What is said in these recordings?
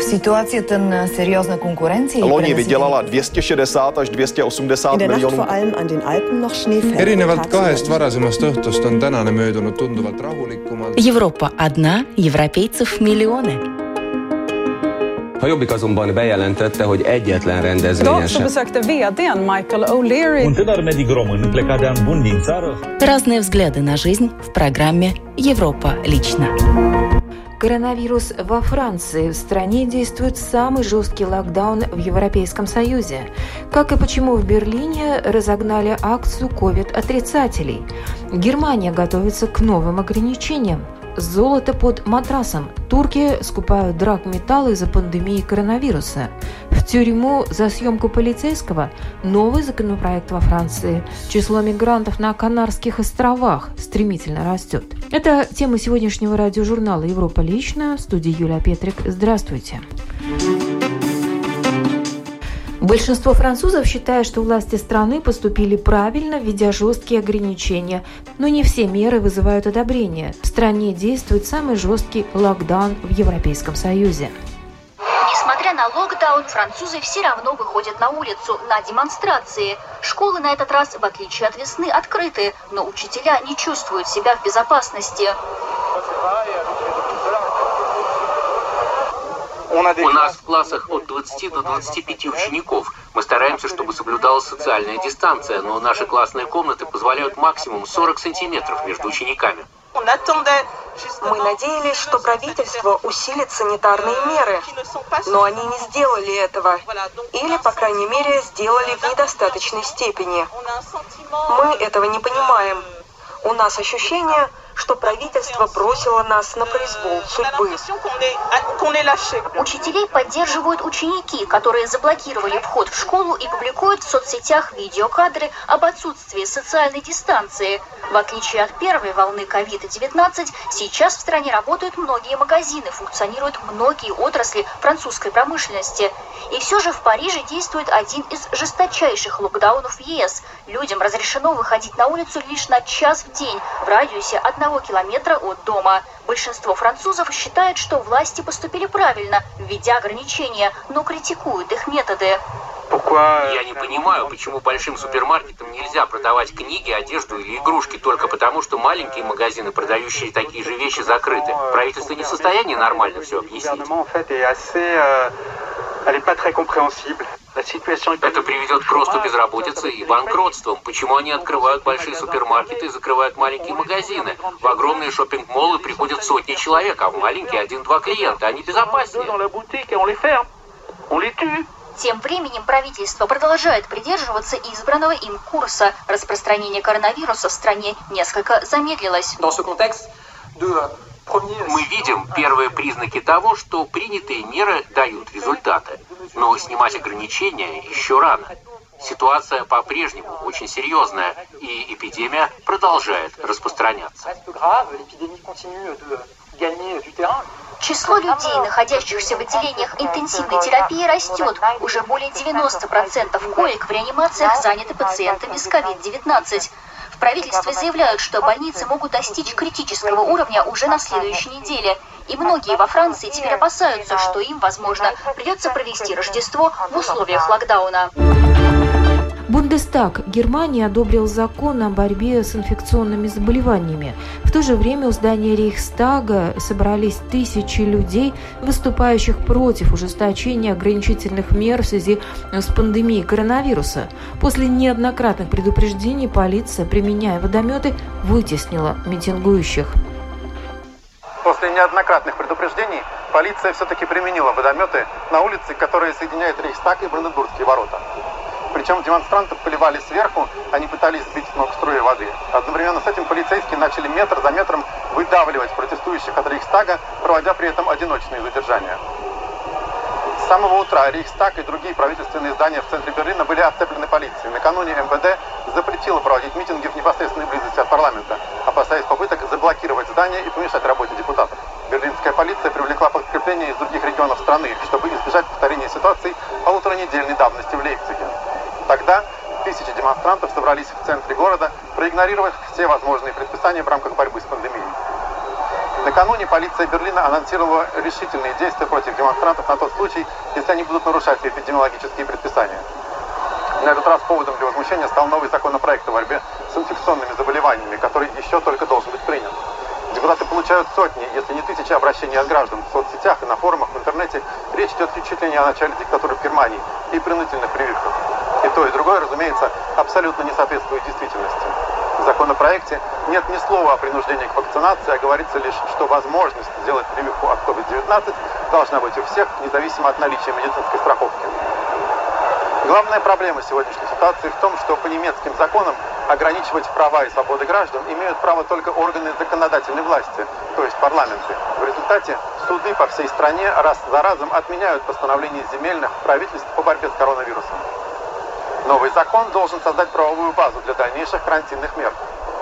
v situacii ten seriózna konkurenci. Loni vydělala 260 až 280 miljonů. erinevalt kahest varasemast õhtust on tänane möödunud tunduvalt rahulikumalt. Европа одна, европейцев миллионы. A Jobbik azonban bejelentette, hogy egyetlen rendezvényen sem. besökte vdn Michael O'Leary Un tânăr medic român plecat de an bun din țară Разные взгляды на жизнь в программе «Европа лично». Коронавирус во Франции. В стране действует самый жесткий локдаун в Европейском Союзе. Как и почему в Берлине разогнали акцию COVID-отрицателей. Германия готовится к новым ограничениям. Золото под матрасом. Турки скупают драгметаллы из-за пандемии коронавируса. В тюрьму за съемку полицейского новый законопроект во Франции. Число мигрантов на Канарских островах стремительно растет. Это тема сегодняшнего радиожурнала «Европа лично». В студии Юлия Петрик. Здравствуйте. Большинство французов считает, что власти страны поступили правильно, введя жесткие ограничения, но не все меры вызывают одобрение. В стране действует самый жесткий локдаун в Европейском Союзе. На локдаун, французы все равно выходят на улицу на демонстрации. Школы на этот раз, в отличие от весны, открыты, но учителя не чувствуют себя в безопасности. У нас в классах от 20 до 25 учеников. Мы стараемся, чтобы соблюдалась социальная дистанция, но наши классные комнаты позволяют максимум 40 сантиметров между учениками. Мы надеялись, что правительство усилит санитарные меры, но они не сделали этого. Или, по крайней мере, сделали в недостаточной степени. Мы этого не понимаем. У нас ощущение, что правительство бросило нас на произвол судьбы. Учителей поддерживают ученики, которые заблокировали вход в школу и публикуют в соцсетях видеокадры об отсутствии социальной дистанции. В отличие от первой волны COVID-19, сейчас в стране работают многие магазины, функционируют многие отрасли французской промышленности. И все же в Париже действует один из жесточайших локдаунов ЕС. Людям разрешено выходить на улицу лишь на час в день в радиусе одного километра от дома. Большинство французов считает, что власти поступили правильно, введя ограничения, но критикуют их методы. Я не понимаю, почему большим супермаркетам нельзя продавать книги, одежду или игрушки только потому, что маленькие магазины, продающие такие же вещи, закрыты. Правительство не в состоянии нормально все объяснить. Это приведет к росту безработицы и банкротствам. Почему они открывают большие супермаркеты и закрывают маленькие магазины? В огромные шопинг-моллы приходят сотни человек, а в маленькие один-два клиента. Они безопаснее. Тем временем правительство продолжает придерживаться избранного им курса. Распространение коронавируса в стране несколько замедлилось. Мы видим первые признаки того, что принятые меры дают результаты. Но снимать ограничения еще рано. Ситуация по-прежнему очень серьезная, и эпидемия продолжает распространяться. Число людей, находящихся в отделениях интенсивной терапии, растет. Уже более 90% коек в реанимациях заняты пациентами с COVID-19. В правительстве заявляют, что больницы могут достичь критического уровня уже на следующей неделе. И многие во Франции теперь опасаются, что им, возможно, придется провести Рождество в условиях локдауна. Бундестаг Германии одобрил закон о борьбе с инфекционными заболеваниями. В то же время у здания Рейхстага собрались тысячи людей, выступающих против ужесточения ограничительных мер в связи с пандемией коронавируса. После неоднократных предупреждений полиция, применяя водометы, вытеснила митингующих. После неоднократных предупреждений полиция все-таки применила водометы на улице, которая соединяет Рейхстаг и Бранденбургские ворота. Причем демонстрантов поливали сверху, они пытались сбить с ног струи воды. Одновременно с этим полицейские начали метр за метром выдавливать протестующих от Рейхстага, проводя при этом одиночные задержания. С самого утра Рейхстаг и другие правительственные здания в центре Берлина были оцеплены полицией. Накануне МВД запретило проводить митинги в непосредственной близости от парламента, опасаясь попыток заблокировать здание и помешать работе депутатов. Берлинская полиция привлекла подкрепление из других регионов страны, чтобы избежать повторения ситуации полуторанедельной давности в Лейпциге. Тогда тысячи демонстрантов собрались в центре города, проигнорировав все возможные предписания в рамках борьбы с пандемией. Накануне полиция Берлина анонсировала решительные действия против демонстрантов на тот случай, если они будут нарушать эпидемиологические предписания. На этот раз поводом для возмущения стал новый законопроект о борьбе с инфекционными заболеваниями, который еще только должен быть принят. Депутаты получают сотни, если не тысячи обращений от граждан в соцсетях и на форумах в интернете. Речь идет чуть ли не о начале диктатуры в Германии и принудительных прививках. То, и другое, разумеется, абсолютно не соответствует действительности. В законопроекте нет ни слова о принуждении к вакцинации, а говорится лишь, что возможность сделать прививку от COVID-19 должна быть у всех, независимо от наличия медицинской страховки. Главная проблема сегодняшней ситуации в том, что по немецким законам ограничивать права и свободы граждан имеют право только органы законодательной власти, то есть парламенты. В результате суды по всей стране раз за разом отменяют постановления земельных правительств по борьбе с коронавирусом. Новый закон должен создать правовую базу для дальнейших карантинных мер.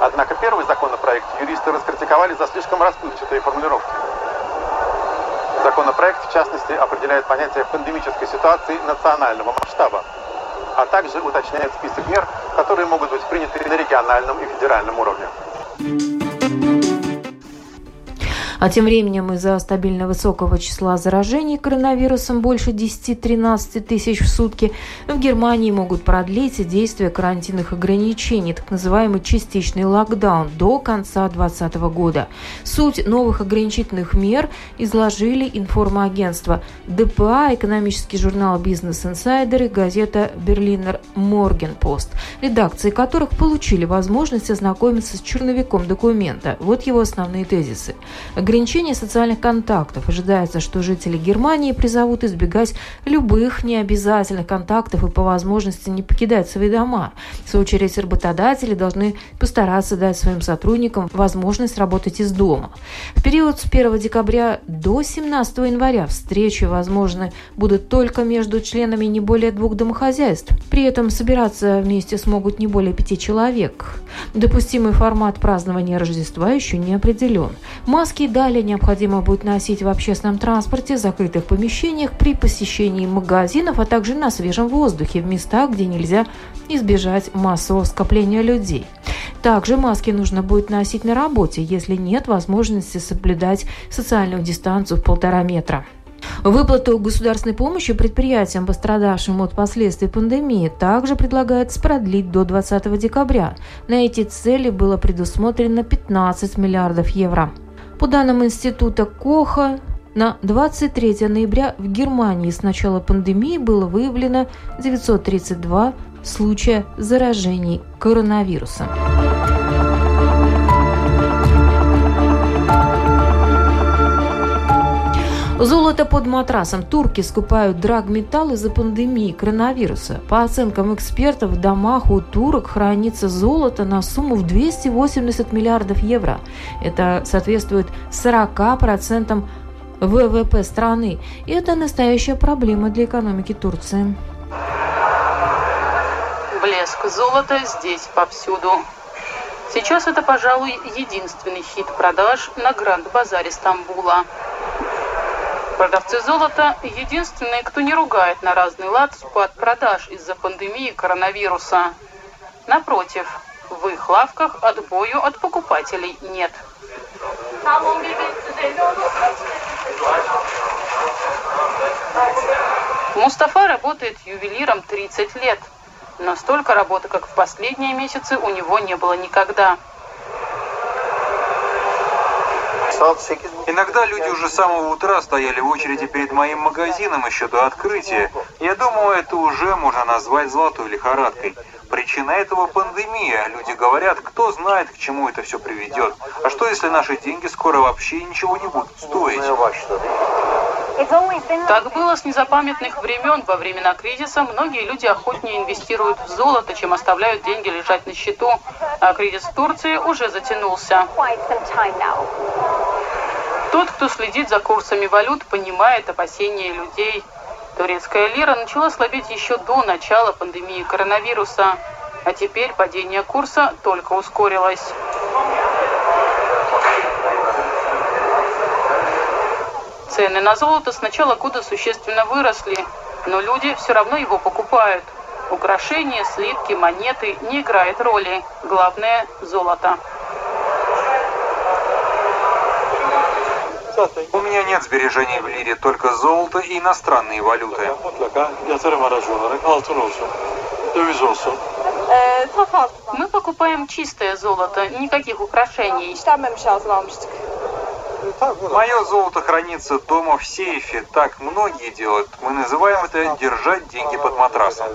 Однако первый законопроект юристы раскритиковали за слишком расплывчатые формулировки. Законопроект, в частности, определяет понятие пандемической ситуации национального масштаба, а также уточняет список мер, которые могут быть приняты на региональном и федеральном уровне. А тем временем из-за стабильно высокого числа заражений коронавирусом больше 10-13 тысяч в сутки в Германии могут продлить действие карантинных ограничений, так называемый частичный локдаун, до конца 2020 года. Суть новых ограничительных мер изложили информагентство ДПА, экономический журнал «Бизнес Инсайдер» и газета «Берлинер Моргенпост», редакции которых получили возможность ознакомиться с черновиком документа. Вот его основные тезисы ограничение социальных контактов. Ожидается, что жители Германии призовут избегать любых необязательных контактов и по возможности не покидать свои дома. В свою очередь, работодатели должны постараться дать своим сотрудникам возможность работать из дома. В период с 1 декабря до 17 января встречи возможны будут только между членами не более двух домохозяйств. При этом собираться вместе смогут не более пяти человек. Допустимый формат празднования Рождества еще не определен. Маски и Далее необходимо будет носить в общественном транспорте, закрытых помещениях, при посещении магазинов, а также на свежем воздухе в местах, где нельзя избежать массового скопления людей. Также маски нужно будет носить на работе, если нет возможности соблюдать социальную дистанцию в полтора метра. Выплату государственной помощи предприятиям, пострадавшим от последствий пандемии, также предлагается продлить до 20 декабря. На эти цели было предусмотрено 15 миллиардов евро. По данным Института Коха, на 23 ноября в Германии с начала пандемии было выявлено 932 случая заражений коронавирусом. Золото под матрасом. Турки скупают драгметалл из-за пандемии коронавируса. По оценкам экспертов, в домах у турок хранится золото на сумму в 280 миллиардов евро. Это соответствует 40% ВВП страны. И это настоящая проблема для экономики Турции. Блеск золота здесь повсюду. Сейчас это, пожалуй, единственный хит продаж на Гранд-базаре Стамбула. Продавцы золота – единственные, кто не ругает на разный лад спад продаж из-за пандемии коронавируса. Напротив, в их лавках отбою от покупателей нет. Мустафа работает ювелиром 30 лет, но столько работы, как в последние месяцы, у него не было никогда. Иногда люди уже с самого утра стояли в очереди перед моим магазином еще до открытия. Я думаю, это уже можно назвать золотой лихорадкой. Причина этого пандемия. Люди говорят, кто знает, к чему это все приведет. А что, если наши деньги скоро вообще ничего не будут стоить? Так было с незапамятных времен. Во времена кризиса многие люди охотнее инвестируют в золото, чем оставляют деньги лежать на счету. А кризис в Турции уже затянулся. Тот, кто следит за курсами валют, понимает опасения людей. Турецкая лира начала слабеть еще до начала пандемии коронавируса, а теперь падение курса только ускорилось. Цены на золото с начала года существенно выросли, но люди все равно его покупают. Украшения, слитки, монеты не играют роли. Главное – золото. У меня нет сбережений в лире, только золото и иностранные валюты. Мы покупаем чистое золото, никаких украшений. Мое золото хранится дома в сейфе. Так многие делают. Мы называем это держать деньги под матрасом.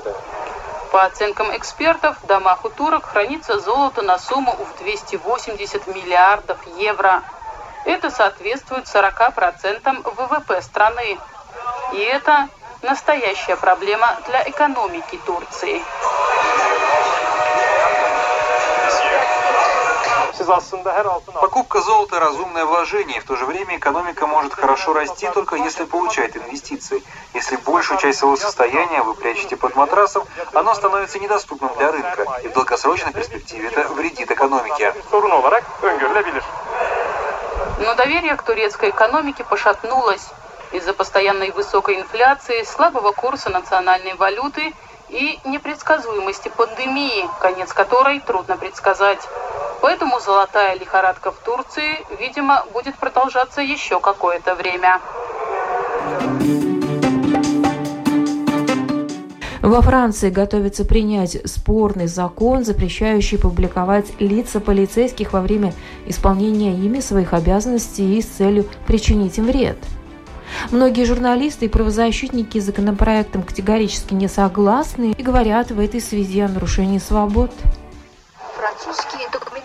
По оценкам экспертов, в домах у турок хранится золото на сумму в 280 миллиардов евро. Это соответствует 40% ВВП страны. И это настоящая проблема для экономики Турции. Покупка золота – разумное вложение. В то же время экономика может хорошо расти, только если получает инвестиции. Если большую часть своего состояния вы прячете под матрасом, оно становится недоступным для рынка. И в долгосрочной перспективе это вредит экономике. Но доверие к турецкой экономике пошатнулось из-за постоянной высокой инфляции, слабого курса национальной валюты и непредсказуемости пандемии, конец которой трудно предсказать. Поэтому золотая лихорадка в Турции, видимо, будет продолжаться еще какое-то время. Во Франции готовится принять спорный закон, запрещающий публиковать лица полицейских во время исполнения ими своих обязанностей и с целью причинить им вред. Многие журналисты и правозащитники с законопроектом категорически не согласны и говорят в этой связи о нарушении свобод. Французский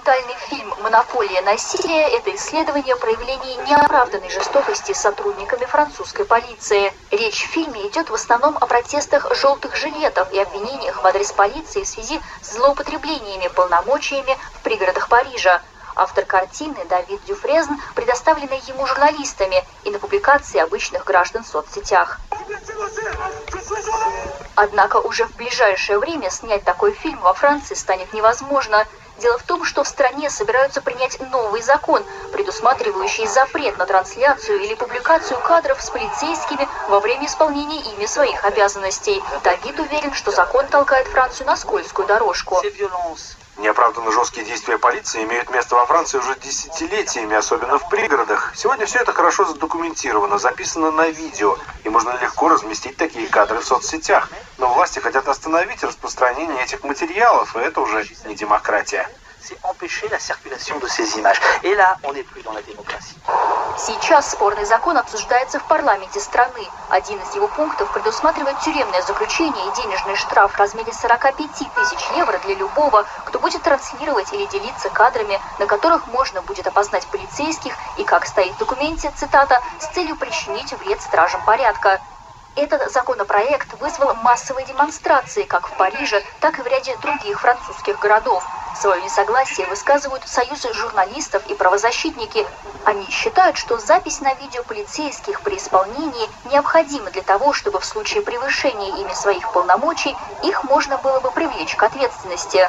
документальный фильм «Монополия насилия» – это исследование проявлений неоправданной жестокости сотрудниками французской полиции. Речь в фильме идет в основном о протестах желтых жилетов и обвинениях в адрес полиции в связи с злоупотреблениями полномочиями в пригородах Парижа. Автор картины Давид Дюфрезн предоставленный ему журналистами и на публикации обычных граждан в соцсетях. Однако уже в ближайшее время снять такой фильм во Франции станет невозможно. Дело в том, что в стране собираются принять новый закон, предусматривающий запрет на трансляцию или публикацию кадров с полицейскими во время исполнения ими своих обязанностей. Давид уверен, что закон толкает Францию на скользкую дорожку. Неоправданно жесткие действия полиции имеют место во Франции уже десятилетиями, особенно в пригородах. Сегодня все это хорошо задокументировано, записано на видео, и можно легко разместить такие кадры в соцсетях. Но власти хотят остановить распространение этих материалов, и это уже не демократия c'est empêcher la circulation de ces images. Et là, on n'est plus dans la démocratie. Сейчас спорный закон обсуждается в парламенте страны. Один из его пунктов предусматривает тюремное заключение и денежный штраф в размере 45 тысяч евро для любого, кто будет транслировать или делиться кадрами, на которых можно будет опознать полицейских и, как стоит в документе, цитата, с целью причинить вред стражам порядка. Этот законопроект вызвал массовые демонстрации как в Париже, так и в ряде других французских городов. Свое несогласие высказывают союзы журналистов и правозащитники. Они считают, что запись на видео полицейских при исполнении необходима для того, чтобы в случае превышения ими своих полномочий их можно было бы привлечь к ответственности.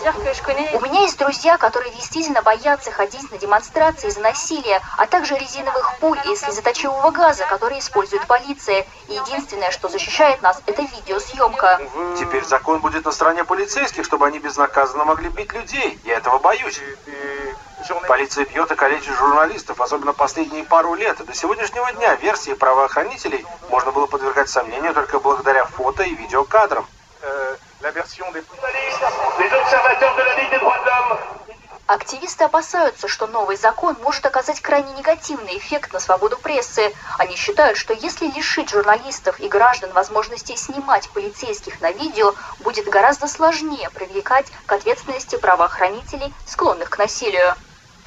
У меня есть друзья, которые действительно боятся ходить на демонстрации из-за насилия, а также резиновых пуль и слезоточивого газа, которые использует полиция. И единственное, что защищает нас, это видеосъемка. Теперь закон будет на стороне полицейских, чтобы они безнаказанно могли бить людей. Я этого боюсь. Полиция бьет и калечит журналистов, особенно последние пару лет. И до сегодняшнего дня версии правоохранителей можно было подвергать сомнению только благодаря фото и видеокадрам. Э, Активисты опасаются, что новый закон может оказать крайне негативный эффект на свободу прессы. Они считают, что если лишить журналистов и граждан возможности снимать полицейских на видео, будет гораздо сложнее привлекать к ответственности правоохранителей, склонных к насилию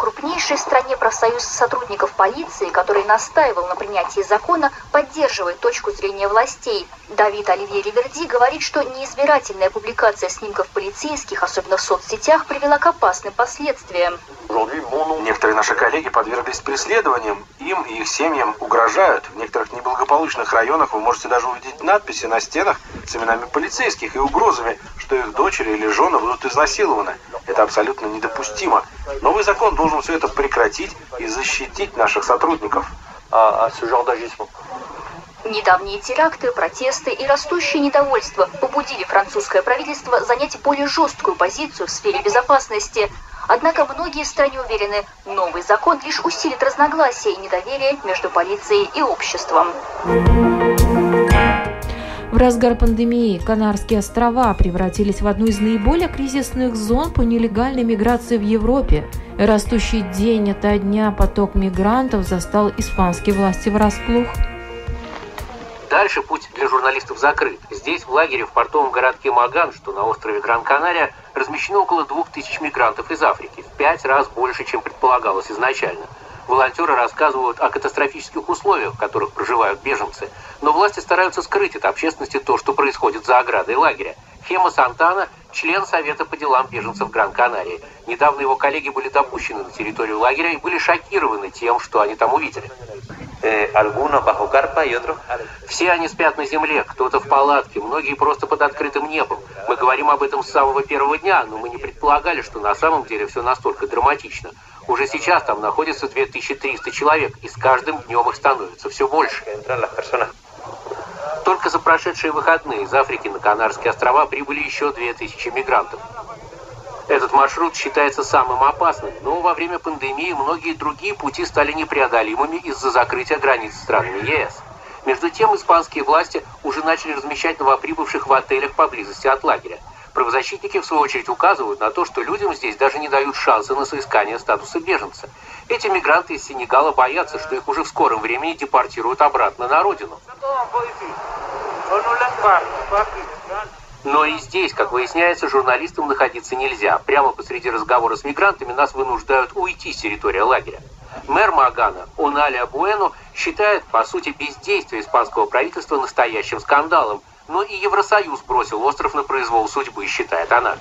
крупнейшей стране профсоюз сотрудников полиции, который настаивал на принятии закона, поддерживает точку зрения властей. Давид Оливье Риверди говорит, что неизбирательная публикация снимков полицейских, особенно в соцсетях, привела к опасным последствиям. Некоторые наши коллеги подверглись преследованиям. Им и их семьям угрожают. В некоторых неблагополучных районах вы можете даже увидеть надписи на стенах с именами полицейских и угрозами, что их дочери или жены будут изнасилованы. Это абсолютно недопустимо. Новый закон должен все это прекратить и защитить наших сотрудников. А, а Недавние теракты, протесты и растущее недовольство побудили французское правительство занять более жесткую позицию в сфере безопасности – Однако многие в стране уверены, новый закон лишь усилит разногласия и недоверие между полицией и обществом. В разгар пандемии Канарские острова превратились в одну из наиболее кризисных зон по нелегальной миграции в Европе. Растущий день ото дня поток мигрантов застал испанские власти врасплох. Дальше путь для журналистов закрыт. Здесь, в лагере в портовом городке Маган, что на острове Гран-Канария, размещено около двух тысяч мигрантов из Африки, в пять раз больше, чем предполагалось изначально. Волонтеры рассказывают о катастрофических условиях, в которых проживают беженцы, но власти стараются скрыть от общественности то, что происходит за оградой лагеря. Хема Сантана – член Совета по делам беженцев Гран-Канарии. Недавно его коллеги были допущены на территорию лагеря и были шокированы тем, что они там увидели. Э, Все они спят на земле, кто-то в палатке, многие просто под открытым небом. Мы говорим об этом с самого первого дня, но мы не предполагали, что на самом деле все настолько драматично. Уже сейчас там находится 2300 человек, и с каждым днем их становится все больше. Только за прошедшие выходные из Африки на Канарские острова прибыли еще 2000 мигрантов. Этот маршрут считается самым опасным, но во время пандемии многие другие пути стали непреодолимыми из-за закрытия границ с странами ЕС. Между тем, испанские власти уже начали размещать новоприбывших в отелях поблизости от лагеря. Правозащитники, в свою очередь, указывают на то, что людям здесь даже не дают шанса на соискание статуса беженца. Эти мигранты из Сенегала боятся, что их уже в скором времени депортируют обратно на родину. Но и здесь, как выясняется, журналистам находиться нельзя. Прямо посреди разговора с мигрантами нас вынуждают уйти с территории лагеря. Мэр Магана, Оналия Буэно, считает, по сути, бездействие испанского правительства настоящим скандалом. Но и Евросоюз бросил остров на произвол судьбы, считает она.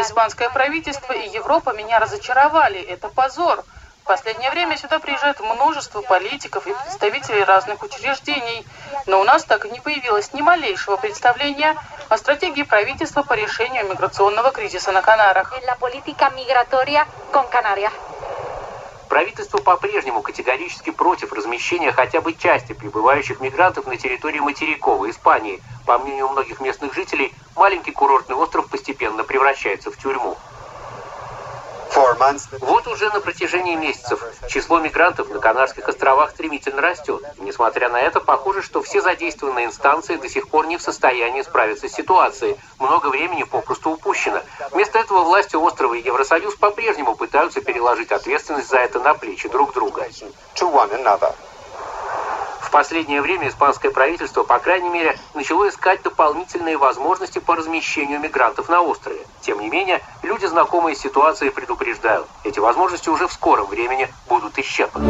Испанское правительство и Европа меня разочаровали. Это позор. В последнее время сюда приезжает множество политиков и представителей разных учреждений. Но у нас так и не появилось ни малейшего представления о стратегии правительства по решению миграционного кризиса на Канарах. Правительство по-прежнему категорически против размещения хотя бы части прибывающих мигрантов на территории материковой Испании. По мнению многих местных жителей, маленький курортный остров постепенно превращается в тюрьму. Вот уже на протяжении месяцев число мигрантов на Канарских островах стремительно растет. И, несмотря на это, похоже, что все задействованные инстанции до сих пор не в состоянии справиться с ситуацией. Много времени попросту упущено. Вместо этого власти острова и Евросоюз по-прежнему пытаются переложить ответственность за это на плечи друг друга. В последнее время испанское правительство, по крайней мере, начало искать дополнительные возможности по размещению мигрантов на острове. Тем не менее, люди, знакомые с ситуацией, предупреждают, эти возможности уже в скором времени будут исчерпаны.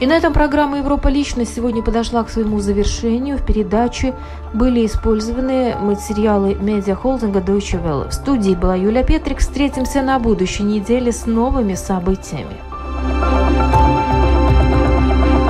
И на этом программа «Европа. Личность» сегодня подошла к своему завершению. В передаче были использованы материалы медиахолдинга Deutsche Welle. В студии была Юлия Петрик. Встретимся на будущей неделе с новыми событиями.